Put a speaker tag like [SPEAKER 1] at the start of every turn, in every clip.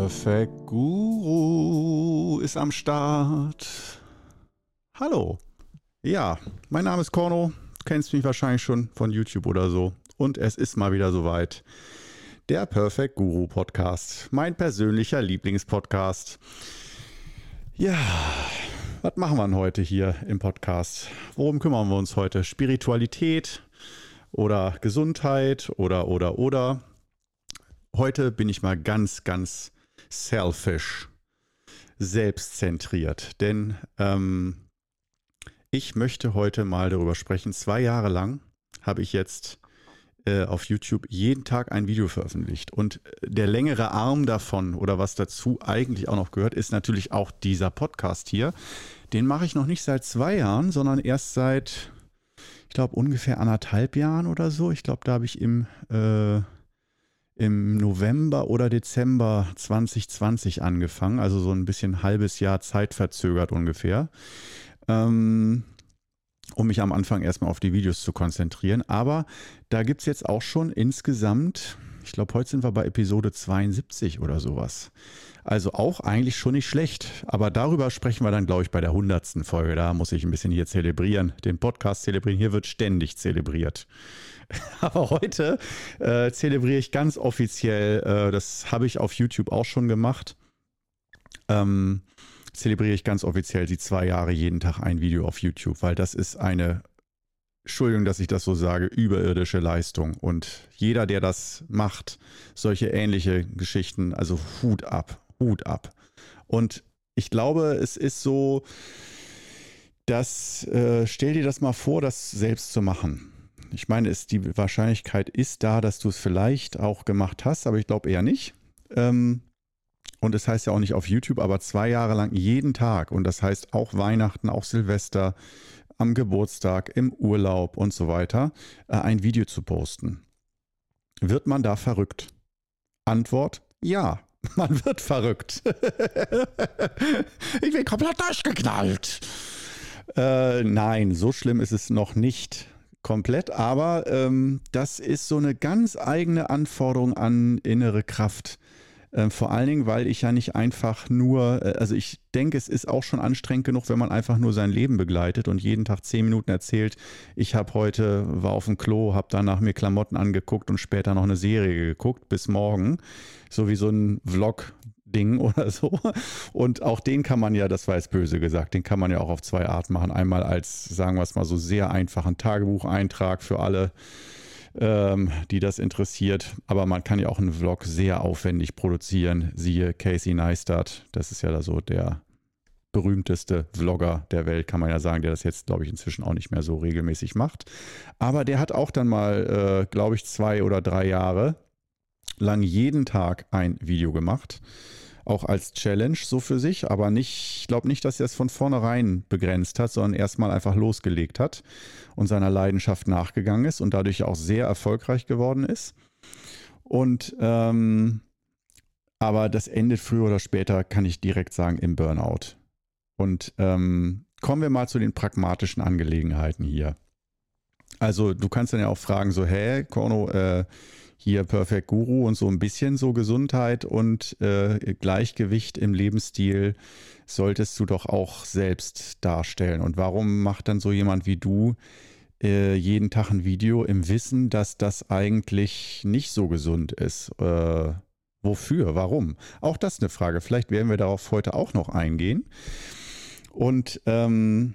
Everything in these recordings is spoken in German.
[SPEAKER 1] Perfect Guru ist am Start. Hallo. Ja, mein Name ist Korno. Du kennst mich wahrscheinlich schon von YouTube oder so. Und es ist mal wieder soweit. Der Perfect Guru Podcast. Mein persönlicher Lieblingspodcast. Ja, was machen wir denn heute hier im Podcast? Worum kümmern wir uns heute? Spiritualität oder Gesundheit oder oder oder? Heute bin ich mal ganz, ganz selfish, selbstzentriert. Denn ähm, ich möchte heute mal darüber sprechen. Zwei Jahre lang habe ich jetzt äh, auf YouTube jeden Tag ein Video veröffentlicht. Und der längere Arm davon oder was dazu eigentlich auch noch gehört, ist natürlich auch dieser Podcast hier. Den mache ich noch nicht seit zwei Jahren, sondern erst seit, ich glaube, ungefähr anderthalb Jahren oder so. Ich glaube, da habe ich im äh, im November oder Dezember 2020 angefangen, also so ein bisschen halbes Jahr Zeit verzögert ungefähr, ähm, um mich am Anfang erstmal auf die Videos zu konzentrieren. Aber da gibt es jetzt auch schon insgesamt, ich glaube, heute sind wir bei Episode 72 oder sowas. Also auch eigentlich schon nicht schlecht. Aber darüber sprechen wir dann, glaube ich, bei der 100. Folge. Da muss ich ein bisschen hier zelebrieren, den Podcast zelebrieren. Hier wird ständig zelebriert. Aber heute äh, zelebriere ich ganz offiziell, äh, das habe ich auf YouTube auch schon gemacht, ähm, zelebriere ich ganz offiziell die zwei Jahre jeden Tag ein Video auf YouTube, weil das ist eine, Entschuldigung, dass ich das so sage, überirdische Leistung. Und jeder, der das macht, solche ähnliche Geschichten, also Hut ab, Hut ab. Und ich glaube, es ist so, dass, äh, stell dir das mal vor, das selbst zu machen ich meine, es, die Wahrscheinlichkeit ist da, dass du es vielleicht auch gemacht hast, aber ich glaube eher nicht. Ähm, und es das heißt ja auch nicht auf YouTube, aber zwei Jahre lang jeden Tag. Und das heißt auch Weihnachten, auch Silvester, am Geburtstag, im Urlaub und so weiter, äh, ein Video zu posten. Wird man da verrückt? Antwort: Ja, man wird verrückt. ich bin komplett durchgeknallt. Äh, nein, so schlimm ist es noch nicht komplett, aber ähm, das ist so eine ganz eigene Anforderung an innere Kraft. Ähm, vor allen Dingen, weil ich ja nicht einfach nur, äh, also ich denke, es ist auch schon anstrengend genug, wenn man einfach nur sein Leben begleitet und jeden Tag zehn Minuten erzählt, ich habe heute, war auf dem Klo, habe danach mir Klamotten angeguckt und später noch eine Serie geguckt, bis morgen. So wie so ein Vlog, Ding oder so. Und auch den kann man ja, das war jetzt böse gesagt, den kann man ja auch auf zwei Arten machen. Einmal als, sagen wir es mal so, sehr einfachen Tagebucheintrag für alle, ähm, die das interessiert. Aber man kann ja auch einen Vlog sehr aufwendig produzieren. Siehe Casey Neistat, das ist ja da so der berühmteste Vlogger der Welt, kann man ja sagen, der das jetzt, glaube ich, inzwischen auch nicht mehr so regelmäßig macht. Aber der hat auch dann mal, äh, glaube ich, zwei oder drei Jahre lang jeden Tag ein Video gemacht auch als Challenge so für sich, aber nicht, ich glaube nicht, dass er es von vornherein begrenzt hat, sondern erstmal einfach losgelegt hat und seiner Leidenschaft nachgegangen ist und dadurch auch sehr erfolgreich geworden ist. Und ähm, aber das endet früher oder später, kann ich direkt sagen, im Burnout. Und ähm, kommen wir mal zu den pragmatischen Angelegenheiten hier. Also du kannst dann ja auch fragen, so, hä, Korno, äh, hier Perfect Guru und so ein bisschen so Gesundheit und äh, Gleichgewicht im Lebensstil solltest du doch auch selbst darstellen. Und warum macht dann so jemand wie du äh, jeden Tag ein Video im Wissen, dass das eigentlich nicht so gesund ist? Äh, wofür? Warum? Auch das ist eine Frage. Vielleicht werden wir darauf heute auch noch eingehen. Und ähm,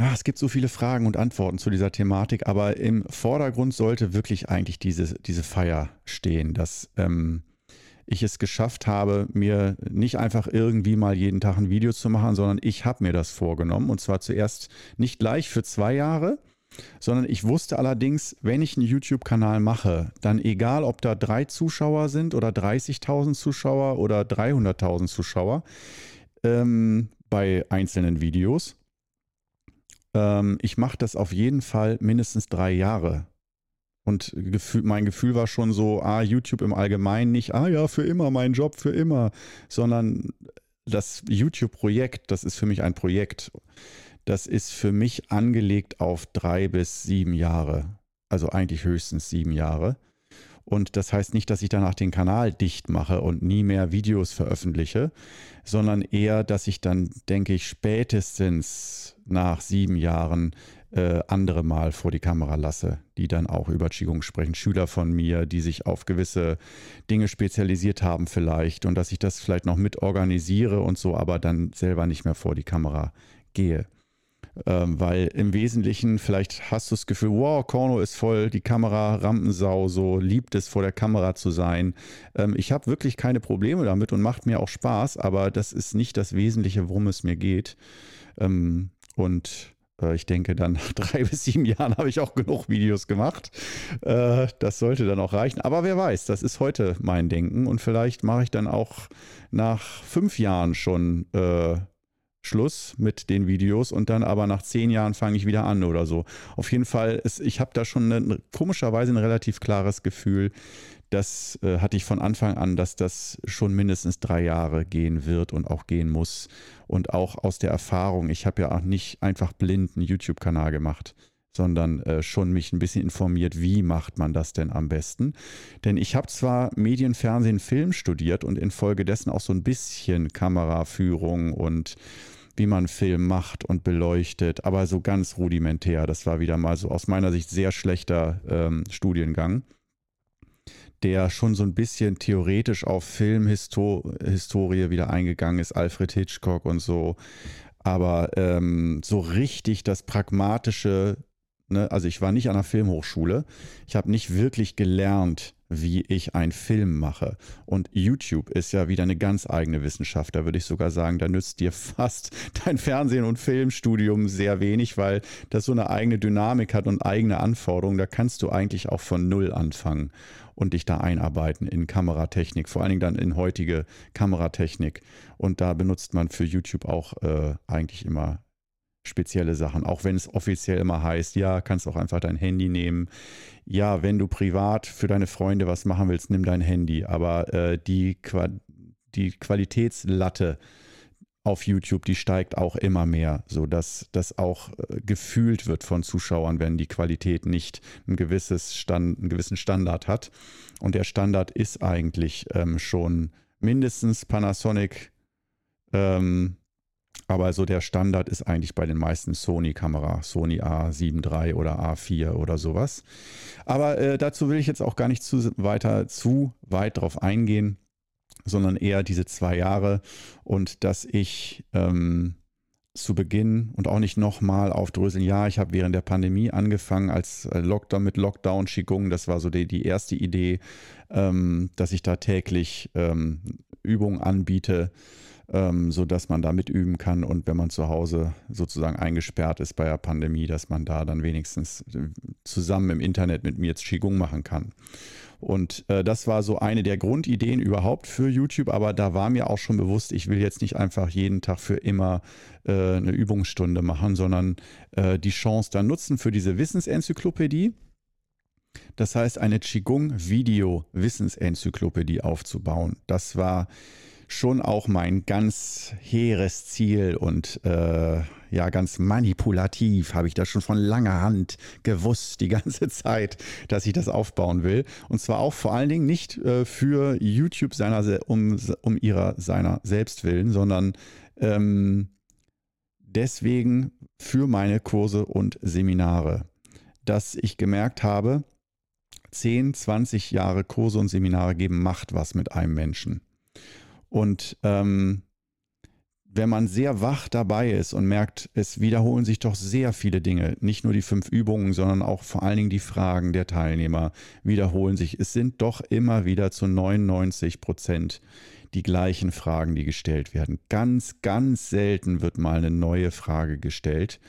[SPEAKER 1] Ah, es gibt so viele Fragen und Antworten zu dieser Thematik, aber im Vordergrund sollte wirklich eigentlich diese, diese Feier stehen, dass ähm, ich es geschafft habe, mir nicht einfach irgendwie mal jeden Tag ein Video zu machen, sondern ich habe mir das vorgenommen. Und zwar zuerst nicht gleich für zwei Jahre, sondern ich wusste allerdings, wenn ich einen YouTube-Kanal mache, dann egal, ob da drei Zuschauer sind oder 30.000 Zuschauer oder 300.000 Zuschauer ähm, bei einzelnen Videos, ähm, ich mache das auf jeden Fall mindestens drei Jahre. Und Gefühl, mein Gefühl war schon so, ah, YouTube im Allgemeinen nicht, ah ja, für immer, mein Job für immer, sondern das YouTube-Projekt, das ist für mich ein Projekt. Das ist für mich angelegt auf drei bis sieben Jahre. Also eigentlich höchstens sieben Jahre. Und das heißt nicht, dass ich danach den Kanal dicht mache und nie mehr Videos veröffentliche, sondern eher, dass ich dann, denke ich, spätestens nach sieben Jahren äh, andere mal vor die Kamera lasse, die dann auch über Qigong sprechen. Schüler von mir, die sich auf gewisse Dinge spezialisiert haben vielleicht und dass ich das vielleicht noch mit organisiere und so, aber dann selber nicht mehr vor die Kamera gehe. Ähm, weil im Wesentlichen, vielleicht hast du das Gefühl, wow, Korno ist voll die Kamera, Rampensau, so liebt es vor der Kamera zu sein. Ähm, ich habe wirklich keine Probleme damit und macht mir auch Spaß, aber das ist nicht das Wesentliche, worum es mir geht. Ähm, und äh, ich denke, dann nach drei bis sieben Jahren habe ich auch genug Videos gemacht. Äh, das sollte dann auch reichen. Aber wer weiß, das ist heute mein Denken und vielleicht mache ich dann auch nach fünf Jahren schon äh, Schluss mit den Videos und dann aber nach zehn Jahren fange ich wieder an oder so. Auf jeden Fall, ist, ich habe da schon eine, komischerweise ein relativ klares Gefühl. Das äh, hatte ich von Anfang an, dass das schon mindestens drei Jahre gehen wird und auch gehen muss. Und auch aus der Erfahrung, ich habe ja auch nicht einfach blind einen YouTube-Kanal gemacht sondern äh, schon mich ein bisschen informiert, wie macht man das denn am besten. Denn ich habe zwar Medien, Fernsehen, Film studiert und infolgedessen auch so ein bisschen Kameraführung und wie man Film macht und beleuchtet, aber so ganz rudimentär. Das war wieder mal so aus meiner Sicht sehr schlechter ähm, Studiengang, der schon so ein bisschen theoretisch auf Filmhistorie wieder eingegangen ist, Alfred Hitchcock und so. Aber ähm, so richtig das pragmatische Ne? Also ich war nicht an einer Filmhochschule. Ich habe nicht wirklich gelernt, wie ich einen Film mache. Und YouTube ist ja wieder eine ganz eigene Wissenschaft. Da würde ich sogar sagen, da nützt dir fast dein Fernsehen- und Filmstudium sehr wenig, weil das so eine eigene Dynamik hat und eigene Anforderungen. Da kannst du eigentlich auch von Null anfangen und dich da einarbeiten in Kameratechnik, vor allen Dingen dann in heutige Kameratechnik. Und da benutzt man für YouTube auch äh, eigentlich immer spezielle Sachen, auch wenn es offiziell immer heißt, ja, kannst auch einfach dein Handy nehmen. Ja, wenn du privat für deine Freunde was machen willst, nimm dein Handy. Aber äh, die, Qua die Qualitätslatte auf YouTube, die steigt auch immer mehr, sodass das auch äh, gefühlt wird von Zuschauern, wenn die Qualität nicht ein gewisses Stand, einen gewissen Standard hat. Und der Standard ist eigentlich ähm, schon mindestens Panasonic ähm, aber so der Standard ist eigentlich bei den meisten Sony-Kameras, Sony A7 III oder A4 oder sowas. Aber äh, dazu will ich jetzt auch gar nicht zu weiter zu weit drauf eingehen, sondern eher diese zwei Jahre und dass ich ähm, zu Beginn und auch nicht nochmal aufdröseln. Ja, ich habe während der Pandemie angefangen als äh, Lockdown mit Lockdown Qigong. Das war so die, die erste Idee, ähm, dass ich da täglich ähm, Übungen anbiete ähm, sodass man da mitüben kann und wenn man zu Hause sozusagen eingesperrt ist bei der Pandemie, dass man da dann wenigstens äh, zusammen im Internet mit mir jetzt Qigong machen kann. Und äh, das war so eine der Grundideen überhaupt für YouTube, aber da war mir auch schon bewusst, ich will jetzt nicht einfach jeden Tag für immer äh, eine Übungsstunde machen, sondern äh, die Chance dann nutzen für diese Wissensenzyklopädie. Das heißt, eine Qigong-Video-Wissensenzyklopädie aufzubauen. Das war schon auch mein ganz hehres Ziel und äh, ja, ganz manipulativ habe ich das schon von langer Hand gewusst, die ganze Zeit, dass ich das aufbauen will. Und zwar auch vor allen Dingen nicht äh, für YouTube seiner, um, um ihrer seiner selbst willen, sondern ähm, deswegen für meine Kurse und Seminare, dass ich gemerkt habe, 10, 20 Jahre Kurse und Seminare geben macht was mit einem Menschen. Und ähm, wenn man sehr wach dabei ist und merkt, es wiederholen sich doch sehr viele Dinge, nicht nur die fünf Übungen, sondern auch vor allen Dingen die Fragen der Teilnehmer wiederholen sich. Es sind doch immer wieder zu 99 Prozent die gleichen Fragen, die gestellt werden. Ganz, ganz selten wird mal eine neue Frage gestellt.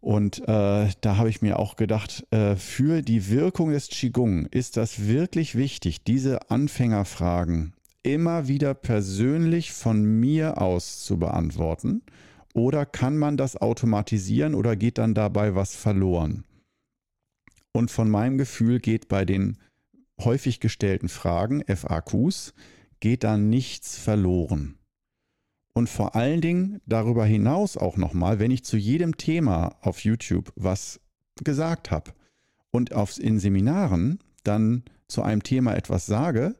[SPEAKER 1] Und äh, da habe ich mir auch gedacht, äh, für die Wirkung des Qigong ist das wirklich wichtig, diese Anfängerfragen immer wieder persönlich von mir aus zu beantworten? Oder kann man das automatisieren oder geht dann dabei was verloren? Und von meinem Gefühl geht bei den häufig gestellten Fragen, FAQs, geht da nichts verloren. Und vor allen Dingen darüber hinaus auch nochmal, wenn ich zu jedem Thema auf YouTube was gesagt habe und auf, in Seminaren dann zu einem Thema etwas sage,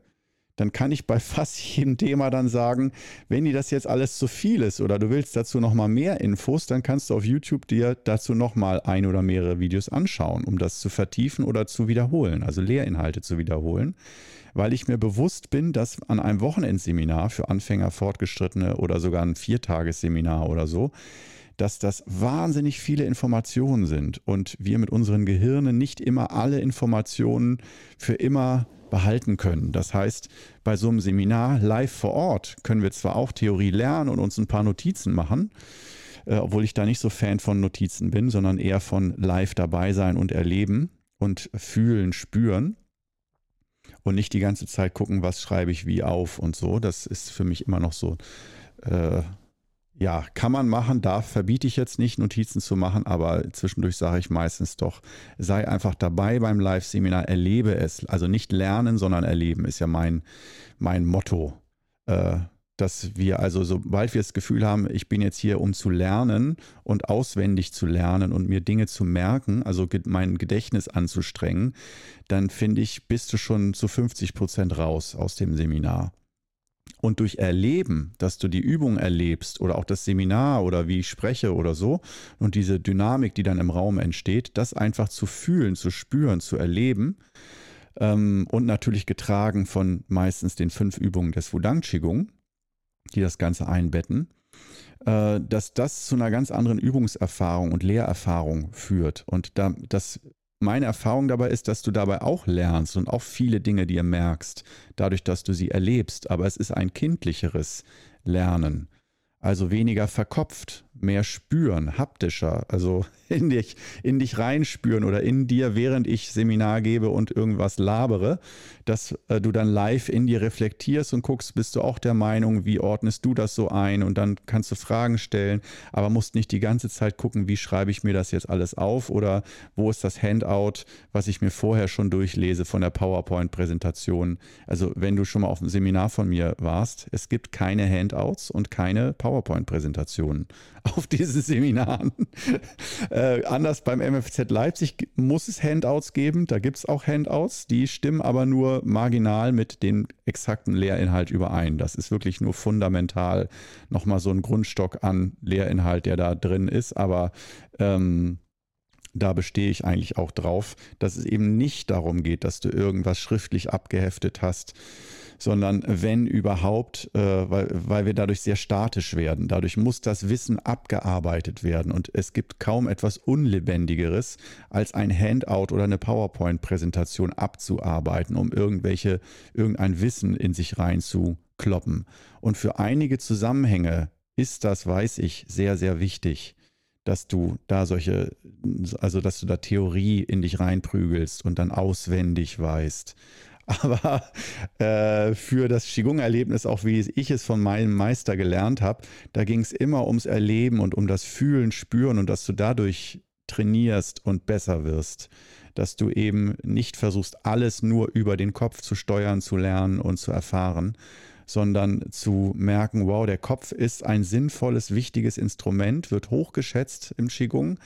[SPEAKER 1] dann kann ich bei fast jedem Thema dann sagen, wenn dir das jetzt alles zu viel ist oder du willst dazu nochmal mehr Infos, dann kannst du auf YouTube dir dazu nochmal ein oder mehrere Videos anschauen, um das zu vertiefen oder zu wiederholen, also Lehrinhalte zu wiederholen, weil ich mir bewusst bin, dass an einem Wochenendseminar für Anfänger, Fortgeschrittene oder sogar ein Viertagesseminar oder so, dass das wahnsinnig viele Informationen sind und wir mit unseren Gehirnen nicht immer alle Informationen für immer behalten können. Das heißt, bei so einem Seminar live vor Ort können wir zwar auch Theorie lernen und uns ein paar Notizen machen, äh, obwohl ich da nicht so Fan von Notizen bin, sondern eher von live dabei sein und erleben und fühlen, spüren und nicht die ganze Zeit gucken, was schreibe ich wie auf und so. Das ist für mich immer noch so äh, ja, kann man machen, darf, verbiete ich jetzt nicht, Notizen zu machen, aber zwischendurch sage ich meistens doch, sei einfach dabei beim Live-Seminar, erlebe es. Also nicht lernen, sondern erleben ist ja mein, mein Motto. Äh, dass wir also, sobald wir das Gefühl haben, ich bin jetzt hier, um zu lernen und auswendig zu lernen und mir Dinge zu merken, also mein Gedächtnis anzustrengen, dann finde ich, bist du schon zu 50 Prozent raus aus dem Seminar. Und durch Erleben, dass du die Übung erlebst oder auch das Seminar oder wie ich spreche oder so und diese Dynamik, die dann im Raum entsteht, das einfach zu fühlen, zu spüren, zu erleben ähm, und natürlich getragen von meistens den fünf Übungen des Wudang Qigong, die das Ganze einbetten, äh, dass das zu einer ganz anderen Übungserfahrung und Lehrerfahrung führt. Und da, das meine Erfahrung dabei ist, dass du dabei auch lernst und auch viele Dinge dir merkst, dadurch, dass du sie erlebst. Aber es ist ein kindlicheres Lernen. Also weniger verkopft, mehr spüren, haptischer, also in dich, in dich reinspüren oder in dir, während ich Seminar gebe und irgendwas labere, dass äh, du dann live in dir reflektierst und guckst, bist du auch der Meinung, wie ordnest du das so ein und dann kannst du Fragen stellen, aber musst nicht die ganze Zeit gucken, wie schreibe ich mir das jetzt alles auf oder wo ist das Handout, was ich mir vorher schon durchlese von der PowerPoint-Präsentation. Also wenn du schon mal auf einem Seminar von mir warst, es gibt keine Handouts und keine PowerPoint-Präsentationen auf diesen Seminaren. äh, anders beim MFZ Leipzig muss es Handouts geben. Da gibt es auch Handouts, die stimmen aber nur marginal mit dem exakten Lehrinhalt überein. Das ist wirklich nur fundamental nochmal so ein Grundstock an Lehrinhalt, der da drin ist. Aber ähm, da bestehe ich eigentlich auch drauf, dass es eben nicht darum geht, dass du irgendwas schriftlich abgeheftet hast, sondern wenn überhaupt, äh, weil, weil wir dadurch sehr statisch werden. Dadurch muss das Wissen abgearbeitet werden und es gibt kaum etwas Unlebendigeres, als ein Handout oder eine PowerPoint-Präsentation abzuarbeiten, um irgendwelche, irgendein Wissen in sich reinzukloppen. Und für einige Zusammenhänge ist das, weiß ich, sehr, sehr wichtig dass du da solche, also dass du da Theorie in dich reinprügelst und dann auswendig weißt. Aber äh, für das Qigong-Erlebnis, auch wie ich es von meinem Meister gelernt habe, da ging es immer ums Erleben und um das Fühlen, Spüren und dass du dadurch trainierst und besser wirst. Dass du eben nicht versuchst, alles nur über den Kopf zu steuern, zu lernen und zu erfahren, sondern zu merken, wow, der Kopf ist ein sinnvolles, wichtiges Instrument, wird hochgeschätzt im Qigong,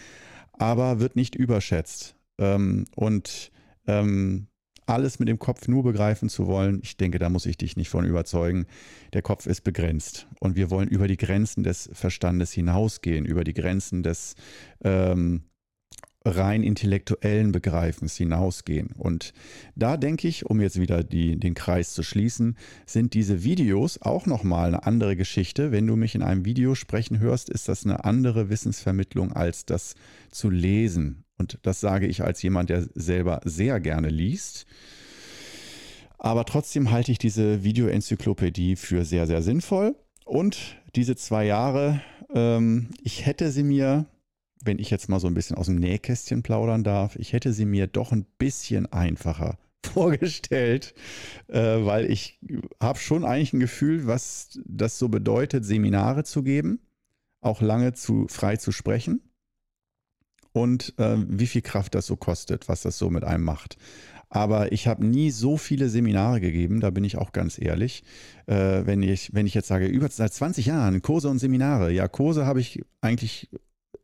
[SPEAKER 1] aber wird nicht überschätzt. Ähm, und ähm, alles mit dem Kopf nur begreifen zu wollen, ich denke, da muss ich dich nicht von überzeugen. Der Kopf ist begrenzt und wir wollen über die Grenzen des Verstandes hinausgehen, über die Grenzen des ähm, rein intellektuellen Begreifens hinausgehen. Und da denke ich, um jetzt wieder die, den Kreis zu schließen, sind diese Videos auch nochmal eine andere Geschichte. Wenn du mich in einem Video sprechen hörst, ist das eine andere Wissensvermittlung als das zu lesen. Und das sage ich als jemand, der selber sehr gerne liest. Aber trotzdem halte ich diese Videoenzyklopädie für sehr, sehr sinnvoll. Und diese zwei Jahre, ähm, ich hätte sie mir, wenn ich jetzt mal so ein bisschen aus dem Nähkästchen plaudern darf, ich hätte sie mir doch ein bisschen einfacher vorgestellt, äh, weil ich habe schon eigentlich ein Gefühl, was das so bedeutet, Seminare zu geben, auch lange zu frei zu sprechen und äh, wie viel Kraft das so kostet, was das so mit einem macht. Aber ich habe nie so viele Seminare gegeben, da bin ich auch ganz ehrlich. Äh, wenn, ich, wenn ich jetzt sage, über seit 20 Jahren Kurse und Seminare, ja, Kurse habe ich eigentlich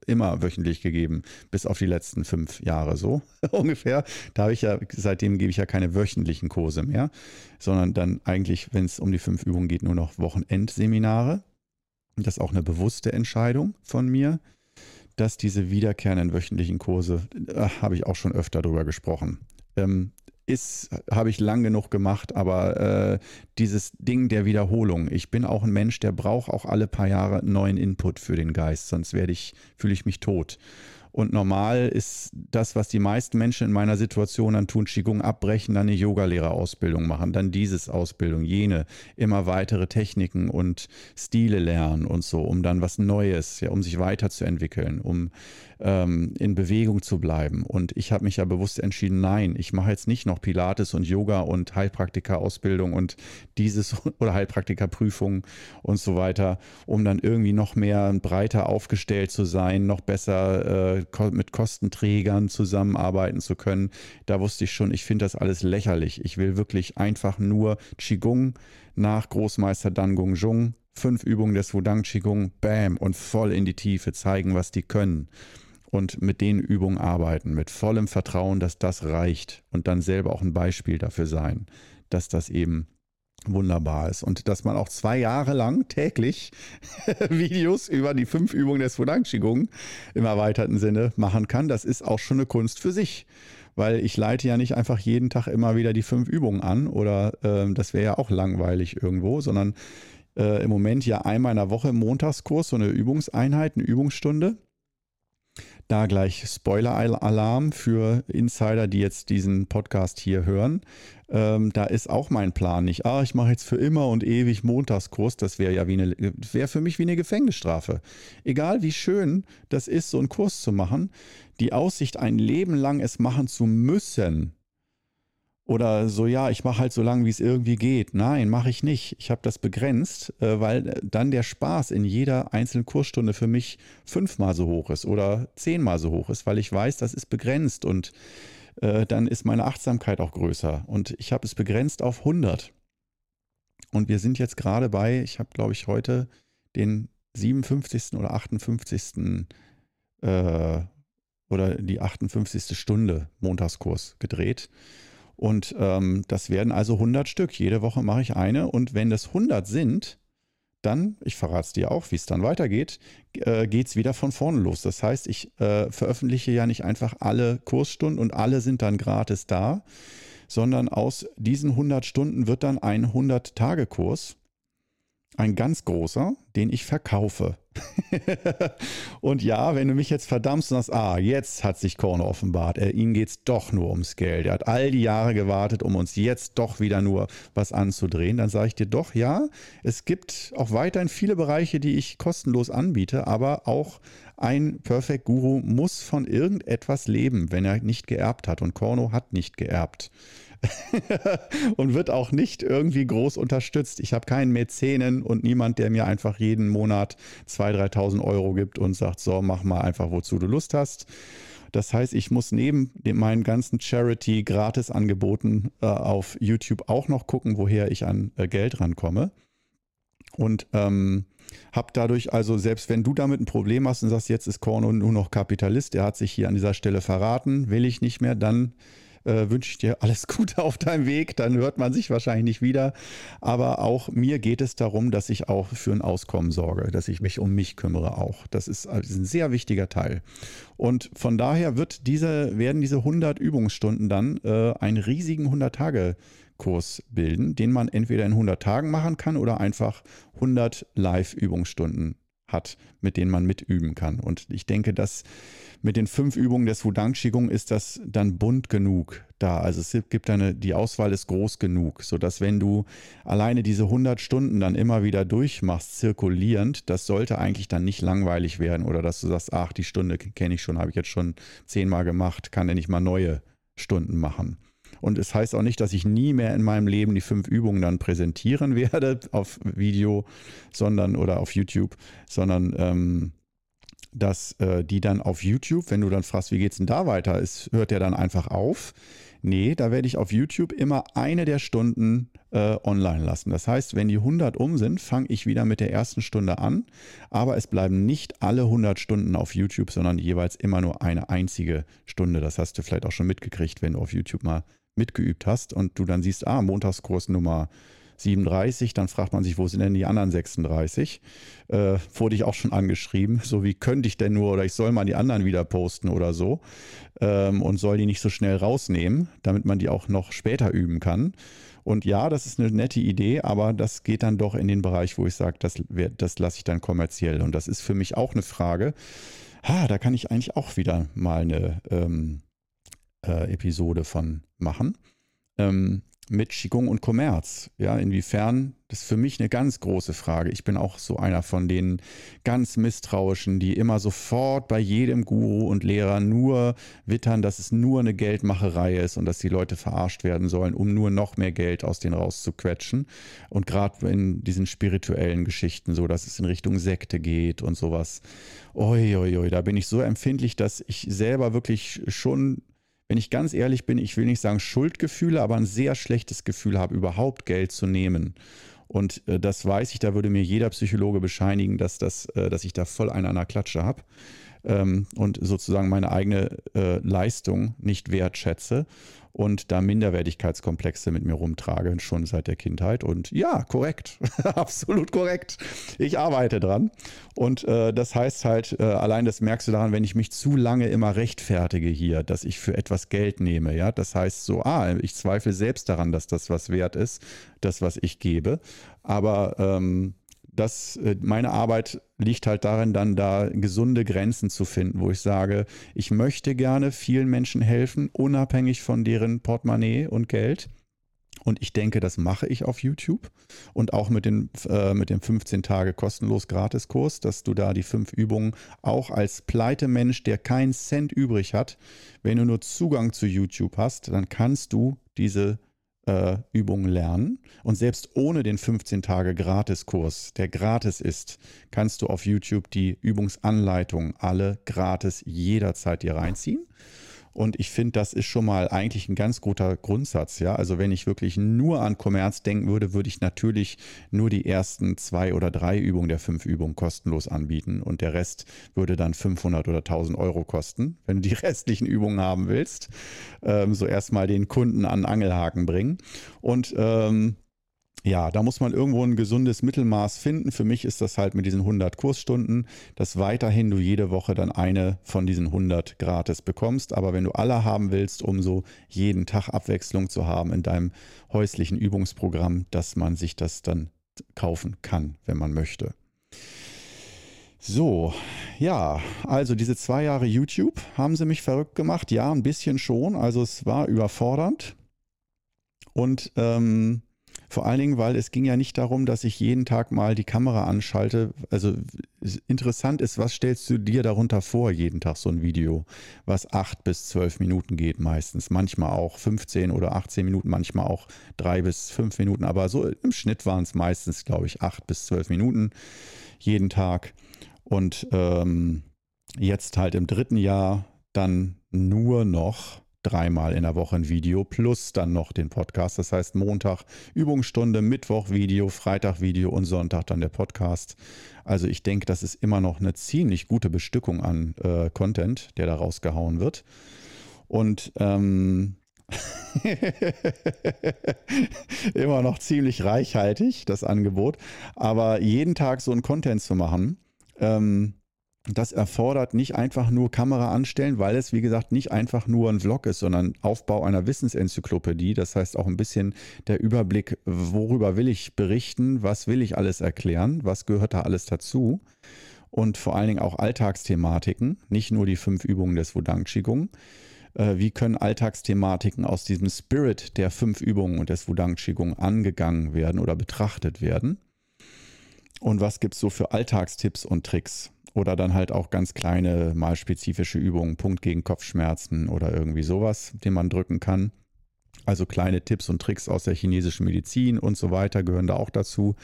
[SPEAKER 1] immer wöchentlich gegeben, bis auf die letzten fünf Jahre so ungefähr. Da habe ich ja, seitdem gebe ich ja keine wöchentlichen Kurse mehr, sondern dann eigentlich, wenn es um die fünf Übungen geht, nur noch Wochenendseminare. Das ist auch eine bewusste Entscheidung von mir, dass diese wiederkehrenden wöchentlichen Kurse, äh, habe ich auch schon öfter drüber gesprochen. Ähm, ist, habe ich lang genug gemacht, aber äh, dieses Ding der Wiederholung. Ich bin auch ein Mensch, der braucht auch alle paar Jahre neuen Input für den Geist, sonst werde ich, fühle ich mich tot. Und normal ist das, was die meisten Menschen in meiner Situation dann tun, Qigong abbrechen, dann eine Yogalehrerausbildung machen, dann dieses Ausbildung, jene, immer weitere Techniken und Stile lernen und so, um dann was Neues, ja, um sich weiterzuentwickeln, um ähm, in Bewegung zu bleiben. Und ich habe mich ja bewusst entschieden, nein, ich mache jetzt nicht noch Pilates und Yoga und Heilpraktika-Ausbildung und dieses oder Heilpraktika-Prüfung und so weiter, um dann irgendwie noch mehr breiter aufgestellt zu sein, noch besser äh, mit Kostenträgern zusammenarbeiten zu können. Da wusste ich schon, ich finde das alles lächerlich. Ich will wirklich einfach nur Qigong nach Großmeister Dan Gong Jung fünf Übungen des Wudang Qigong, bam, und voll in die Tiefe zeigen, was die können und mit den Übungen arbeiten, mit vollem Vertrauen, dass das reicht und dann selber auch ein Beispiel dafür sein, dass das eben wunderbar ist und dass man auch zwei Jahre lang täglich Videos über die fünf Übungen des Wudang Qigong im erweiterten Sinne machen kann, das ist auch schon eine Kunst für sich. Weil ich leite ja nicht einfach jeden Tag immer wieder die fünf Übungen an oder äh, das wäre ja auch langweilig irgendwo, sondern äh, im Moment ja einmal in der Woche im Montagskurs so eine Übungseinheit, eine Übungsstunde da gleich Spoiler-Alarm für Insider, die jetzt diesen Podcast hier hören. Ähm, da ist auch mein Plan nicht, ah, ich mache jetzt für immer und ewig Montagskurs. Das wäre ja wie eine, wäre für mich wie eine Gefängnisstrafe. Egal wie schön das ist, so einen Kurs zu machen, die Aussicht, ein Leben lang es machen zu müssen, oder so, ja, ich mache halt so lange, wie es irgendwie geht. Nein, mache ich nicht. Ich habe das begrenzt, äh, weil äh, dann der Spaß in jeder einzelnen Kursstunde für mich fünfmal so hoch ist oder zehnmal so hoch ist, weil ich weiß, das ist begrenzt und äh, dann ist meine Achtsamkeit auch größer. Und ich habe es begrenzt auf 100. Und wir sind jetzt gerade bei, ich habe, glaube ich, heute den 57. oder 58. Äh, oder die 58. Stunde Montagskurs gedreht. Und ähm, das werden also 100 Stück. Jede Woche mache ich eine. Und wenn das 100 sind, dann, ich verrate es dir auch, wie es dann weitergeht, äh, geht es wieder von vorne los. Das heißt, ich äh, veröffentliche ja nicht einfach alle Kursstunden und alle sind dann gratis da, sondern aus diesen 100 Stunden wird dann ein 100-Tage-Kurs ein ganz großer, den ich verkaufe. und ja, wenn du mich jetzt verdammst und sagst, ah, jetzt hat sich Korn offenbart, äh, ihm geht es doch nur ums Geld. Er hat all die Jahre gewartet, um uns jetzt doch wieder nur was anzudrehen, dann sage ich dir doch, ja, es gibt auch weiterhin viele Bereiche, die ich kostenlos anbiete, aber auch ein Perfect Guru muss von irgendetwas leben, wenn er nicht geerbt hat. Und Korno hat nicht geerbt. und wird auch nicht irgendwie groß unterstützt. Ich habe keinen Mäzenen und niemand, der mir einfach jeden Monat 2.000, 3.000 Euro gibt und sagt, so, mach mal einfach, wozu du Lust hast. Das heißt, ich muss neben meinen ganzen Charity-Gratis-Angeboten äh, auf YouTube auch noch gucken, woher ich an äh, Geld rankomme. Und ähm, habe dadurch also, selbst wenn du damit ein Problem hast und sagst, jetzt ist Korno nur noch Kapitalist, der hat sich hier an dieser Stelle verraten, will ich nicht mehr, dann äh, wünsche ich dir alles Gute auf deinem Weg. Dann hört man sich wahrscheinlich nicht wieder. Aber auch mir geht es darum, dass ich auch für ein Auskommen sorge, dass ich mich um mich kümmere auch. Das ist, ein sehr wichtiger Teil. Und von daher wird diese, werden diese 100 Übungsstunden dann äh, einen riesigen 100 Tage Kurs bilden, den man entweder in 100 Tagen machen kann oder einfach 100 Live-Übungsstunden hat, mit denen man mitüben kann. Und ich denke, dass mit den fünf Übungen des Wudang Qigong ist das dann bunt genug da. Also es gibt eine, die Auswahl ist groß genug, sodass wenn du alleine diese 100 Stunden dann immer wieder durchmachst, zirkulierend, das sollte eigentlich dann nicht langweilig werden oder dass du sagst, ach, die Stunde kenne ich schon, habe ich jetzt schon zehnmal gemacht, kann ja nicht mal neue Stunden machen. Und es heißt auch nicht, dass ich nie mehr in meinem Leben die fünf Übungen dann präsentieren werde auf Video, sondern oder auf YouTube, sondern ähm, dass äh, die dann auf YouTube, wenn du dann fragst, wie geht's denn da weiter, es hört ja dann einfach auf. Nee, da werde ich auf YouTube immer eine der Stunden äh, online lassen. Das heißt, wenn die 100 um sind, fange ich wieder mit der ersten Stunde an. Aber es bleiben nicht alle 100 Stunden auf YouTube, sondern jeweils immer nur eine einzige Stunde. Das hast du vielleicht auch schon mitgekriegt, wenn du auf YouTube mal mitgeübt hast und du dann siehst, ah, Montagskurs Nummer 37, dann fragt man sich, wo sind denn die anderen 36? Äh, wurde ich auch schon angeschrieben, so wie könnte ich denn nur oder ich soll mal die anderen wieder posten oder so ähm, und soll die nicht so schnell rausnehmen, damit man die auch noch später üben kann. Und ja, das ist eine nette Idee, aber das geht dann doch in den Bereich, wo ich sage, das, das lasse ich dann kommerziell. Und das ist für mich auch eine Frage. Ha, da kann ich eigentlich auch wieder mal eine ähm, äh, Episode von machen. Ähm, mit Qigong und Kommerz. Ja, inwiefern, das ist für mich eine ganz große Frage. Ich bin auch so einer von den ganz misstrauischen, die immer sofort bei jedem Guru und Lehrer nur wittern, dass es nur eine Geldmacherei ist und dass die Leute verarscht werden sollen, um nur noch mehr Geld aus denen rauszuquetschen. Und gerade in diesen spirituellen Geschichten, so dass es in Richtung Sekte geht und sowas. Oi, da bin ich so empfindlich, dass ich selber wirklich schon wenn ich ganz ehrlich bin, ich will nicht sagen Schuldgefühle, aber ein sehr schlechtes Gefühl habe, überhaupt Geld zu nehmen. Und äh, das weiß ich, da würde mir jeder Psychologe bescheinigen, dass, das, äh, dass ich da voll einen an der Klatsche habe ähm, und sozusagen meine eigene äh, Leistung nicht wertschätze und da Minderwertigkeitskomplexe mit mir rumtrage, schon seit der Kindheit. Und ja, korrekt, absolut korrekt. Ich arbeite dran. Und äh, das heißt halt, äh, allein das merkst du daran, wenn ich mich zu lange immer rechtfertige hier, dass ich für etwas Geld nehme. Ja, das heißt so, ah, ich zweifle selbst daran, dass das was wert ist, das, was ich gebe. Aber ähm, das, äh, meine Arbeit liegt halt darin, dann da gesunde Grenzen zu finden, wo ich sage, ich möchte gerne vielen Menschen helfen, unabhängig von deren Portemonnaie und Geld. Und ich denke, das mache ich auf YouTube und auch mit, den, äh, mit dem 15 Tage kostenlos Gratiskurs, dass du da die fünf Übungen auch als Pleite-Mensch, der keinen Cent übrig hat, wenn du nur Zugang zu YouTube hast, dann kannst du diese äh, Übungen lernen. Und selbst ohne den 15 Tage Gratiskurs, der gratis ist, kannst du auf YouTube die Übungsanleitungen alle gratis jederzeit dir reinziehen. Und ich finde, das ist schon mal eigentlich ein ganz guter Grundsatz. Ja, also wenn ich wirklich nur an Kommerz denken würde, würde ich natürlich nur die ersten zwei oder drei Übungen der fünf Übungen kostenlos anbieten und der Rest würde dann 500 oder 1000 Euro kosten. Wenn du die restlichen Übungen haben willst, ähm, so erstmal den Kunden an Angelhaken bringen. Und ähm, ja, da muss man irgendwo ein gesundes Mittelmaß finden. Für mich ist das halt mit diesen 100 Kursstunden, dass weiterhin du jede Woche dann eine von diesen 100 gratis bekommst. Aber wenn du alle haben willst, um so jeden Tag Abwechslung zu haben in deinem häuslichen Übungsprogramm, dass man sich das dann kaufen kann, wenn man möchte. So, ja, also diese zwei Jahre YouTube haben sie mich verrückt gemacht. Ja, ein bisschen schon. Also es war überfordernd. Und ähm, vor allen Dingen, weil es ging ja nicht darum, dass ich jeden Tag mal die Kamera anschalte. Also interessant ist, was stellst du dir darunter vor, jeden Tag so ein Video, was acht bis zwölf Minuten geht meistens, manchmal auch 15 oder 18 Minuten, manchmal auch drei bis fünf Minuten, aber so im Schnitt waren es meistens, glaube ich, acht bis zwölf Minuten jeden Tag. Und ähm, jetzt halt im dritten Jahr dann nur noch dreimal in der Woche ein Video plus dann noch den Podcast. Das heißt Montag Übungsstunde, Mittwoch Video, Freitag Video und Sonntag dann der Podcast. Also ich denke, das ist immer noch eine ziemlich gute Bestückung an äh, Content, der da rausgehauen wird. Und ähm, immer noch ziemlich reichhaltig, das Angebot. Aber jeden Tag so einen Content zu machen, ähm, das erfordert nicht einfach nur Kamera anstellen, weil es, wie gesagt, nicht einfach nur ein Vlog ist, sondern Aufbau einer Wissensenzyklopädie. Das heißt auch ein bisschen der Überblick, worüber will ich berichten, was will ich alles erklären, was gehört da alles dazu. Und vor allen Dingen auch Alltagsthematiken, nicht nur die fünf Übungen des Wudang Qigong. Äh, wie können Alltagsthematiken aus diesem Spirit der fünf Übungen und des Wudang Qigong angegangen werden oder betrachtet werden? Und was gibt es so für Alltagstipps und Tricks? Oder dann halt auch ganz kleine, mal spezifische Übungen, Punkt gegen Kopfschmerzen oder irgendwie sowas, den man drücken kann. Also kleine Tipps und Tricks aus der chinesischen Medizin und so weiter gehören da auch dazu.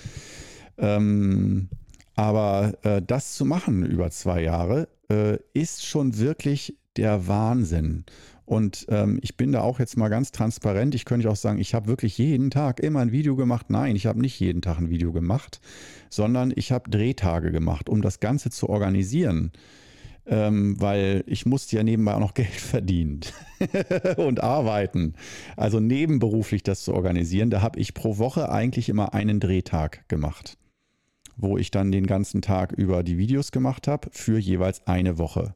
[SPEAKER 1] Ähm, aber äh, das zu machen über zwei Jahre äh, ist schon wirklich der Wahnsinn. Und ähm, ich bin da auch jetzt mal ganz transparent. Ich könnte auch sagen, ich habe wirklich jeden Tag immer ein Video gemacht. Nein, ich habe nicht jeden Tag ein Video gemacht, sondern ich habe Drehtage gemacht, um das Ganze zu organisieren. Ähm, weil ich musste ja nebenbei auch noch Geld verdienen und arbeiten. Also nebenberuflich das zu organisieren, da habe ich pro Woche eigentlich immer einen Drehtag gemacht, wo ich dann den ganzen Tag über die Videos gemacht habe für jeweils eine Woche.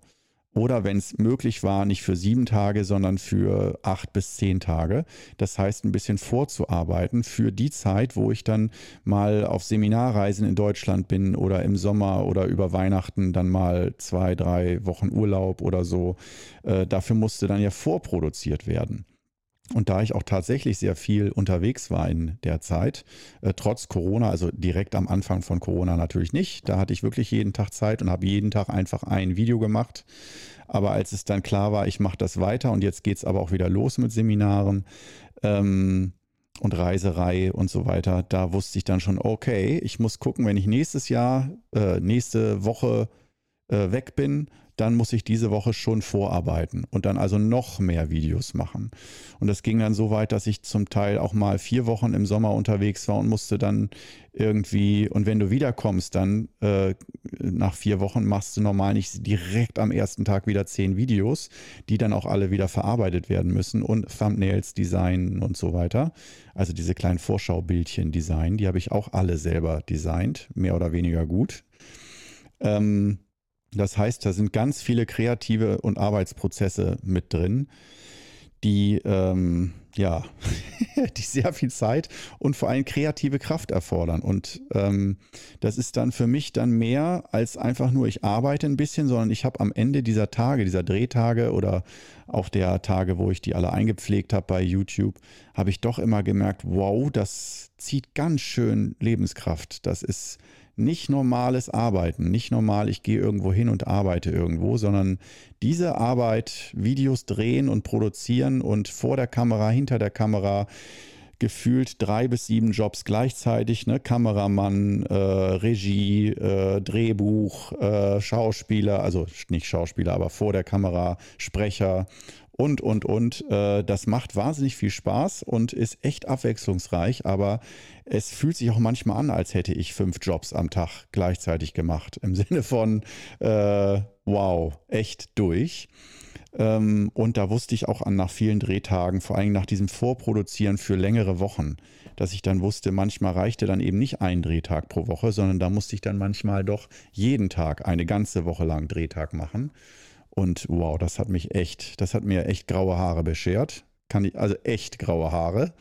[SPEAKER 1] Oder wenn es möglich war, nicht für sieben Tage, sondern für acht bis zehn Tage. Das heißt, ein bisschen vorzuarbeiten für die Zeit, wo ich dann mal auf Seminarreisen in Deutschland bin oder im Sommer oder über Weihnachten dann mal zwei, drei Wochen Urlaub oder so. Äh, dafür musste dann ja vorproduziert werden. Und da ich auch tatsächlich sehr viel unterwegs war in der Zeit, äh, trotz Corona, also direkt am Anfang von Corona natürlich nicht, da hatte ich wirklich jeden Tag Zeit und habe jeden Tag einfach ein Video gemacht. Aber als es dann klar war, ich mache das weiter und jetzt geht es aber auch wieder los mit Seminaren ähm, und Reiserei und so weiter, da wusste ich dann schon, okay, ich muss gucken, wenn ich nächstes Jahr, äh, nächste Woche äh, weg bin, dann muss ich diese Woche schon vorarbeiten und dann also noch mehr Videos machen. Und das ging dann so weit, dass ich zum Teil auch mal vier Wochen im Sommer unterwegs war und musste dann irgendwie, und wenn du wiederkommst, dann äh, nach vier Wochen machst du normal nicht direkt am ersten Tag wieder zehn Videos, die dann auch alle wieder verarbeitet werden müssen und Thumbnails designen und so weiter. Also diese kleinen Vorschaubildchen designen, die habe ich auch alle selber designt, mehr oder weniger gut. Ähm, das heißt, da sind ganz viele kreative und Arbeitsprozesse mit drin, die ähm, ja, die sehr viel Zeit und vor allem kreative Kraft erfordern. Und ähm, das ist dann für mich dann mehr als einfach nur, ich arbeite ein bisschen, sondern ich habe am Ende dieser Tage, dieser Drehtage oder auch der Tage, wo ich die alle eingepflegt habe bei YouTube, habe ich doch immer gemerkt, wow, das zieht ganz schön Lebenskraft. Das ist nicht normales Arbeiten, nicht normal, ich gehe irgendwo hin und arbeite irgendwo, sondern diese Arbeit, Videos drehen und produzieren und vor der Kamera, hinter der Kamera, gefühlt drei bis sieben Jobs gleichzeitig, ne? Kameramann, äh, Regie, äh, Drehbuch, äh, Schauspieler, also nicht Schauspieler, aber vor der Kamera, Sprecher und, und, und. Äh, das macht wahnsinnig viel Spaß und ist echt abwechslungsreich, aber es fühlt sich auch manchmal an, als hätte ich fünf Jobs am Tag gleichzeitig gemacht. Im Sinne von, äh, wow, echt durch. Ähm, und da wusste ich auch an nach vielen Drehtagen, vor allem nach diesem Vorproduzieren für längere Wochen, dass ich dann wusste, manchmal reichte dann eben nicht ein Drehtag pro Woche, sondern da musste ich dann manchmal doch jeden Tag eine ganze Woche lang Drehtag machen. Und wow, das hat mich echt, das hat mir echt graue Haare beschert. Kann ich, also echt graue Haare.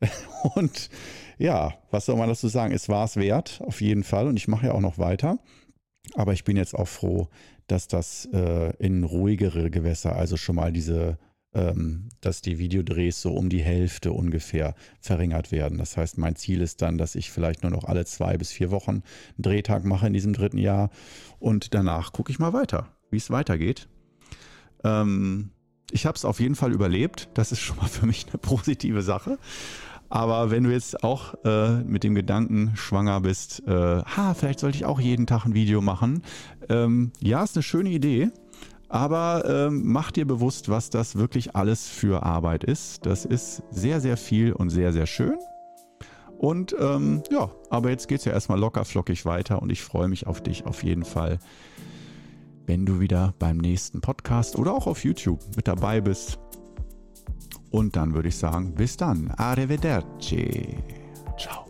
[SPEAKER 1] Und ja, was soll man dazu sagen? Es war es wert, auf jeden Fall. Und ich mache ja auch noch weiter. Aber ich bin jetzt auch froh, dass das äh, in ruhigere Gewässer, also schon mal diese, ähm, dass die Videodrehs so um die Hälfte ungefähr verringert werden. Das heißt, mein Ziel ist dann, dass ich vielleicht nur noch alle zwei bis vier Wochen einen Drehtag mache in diesem dritten Jahr. Und danach gucke ich mal weiter wie es weitergeht. Ähm, ich habe es auf jeden Fall überlebt. Das ist schon mal für mich eine positive Sache. Aber wenn du jetzt auch äh, mit dem Gedanken schwanger bist, äh, ha, vielleicht sollte ich auch jeden Tag ein Video machen. Ähm, ja, ist eine schöne Idee. Aber ähm, mach dir bewusst, was das wirklich alles für Arbeit ist. Das ist sehr, sehr viel und sehr, sehr schön. Und ähm, ja, aber jetzt geht es ja erstmal locker flockig weiter und ich freue mich auf dich auf jeden Fall wenn du wieder beim nächsten Podcast oder auch auf YouTube mit dabei bist. Und dann würde ich sagen, bis dann. Arrivederci. Ciao.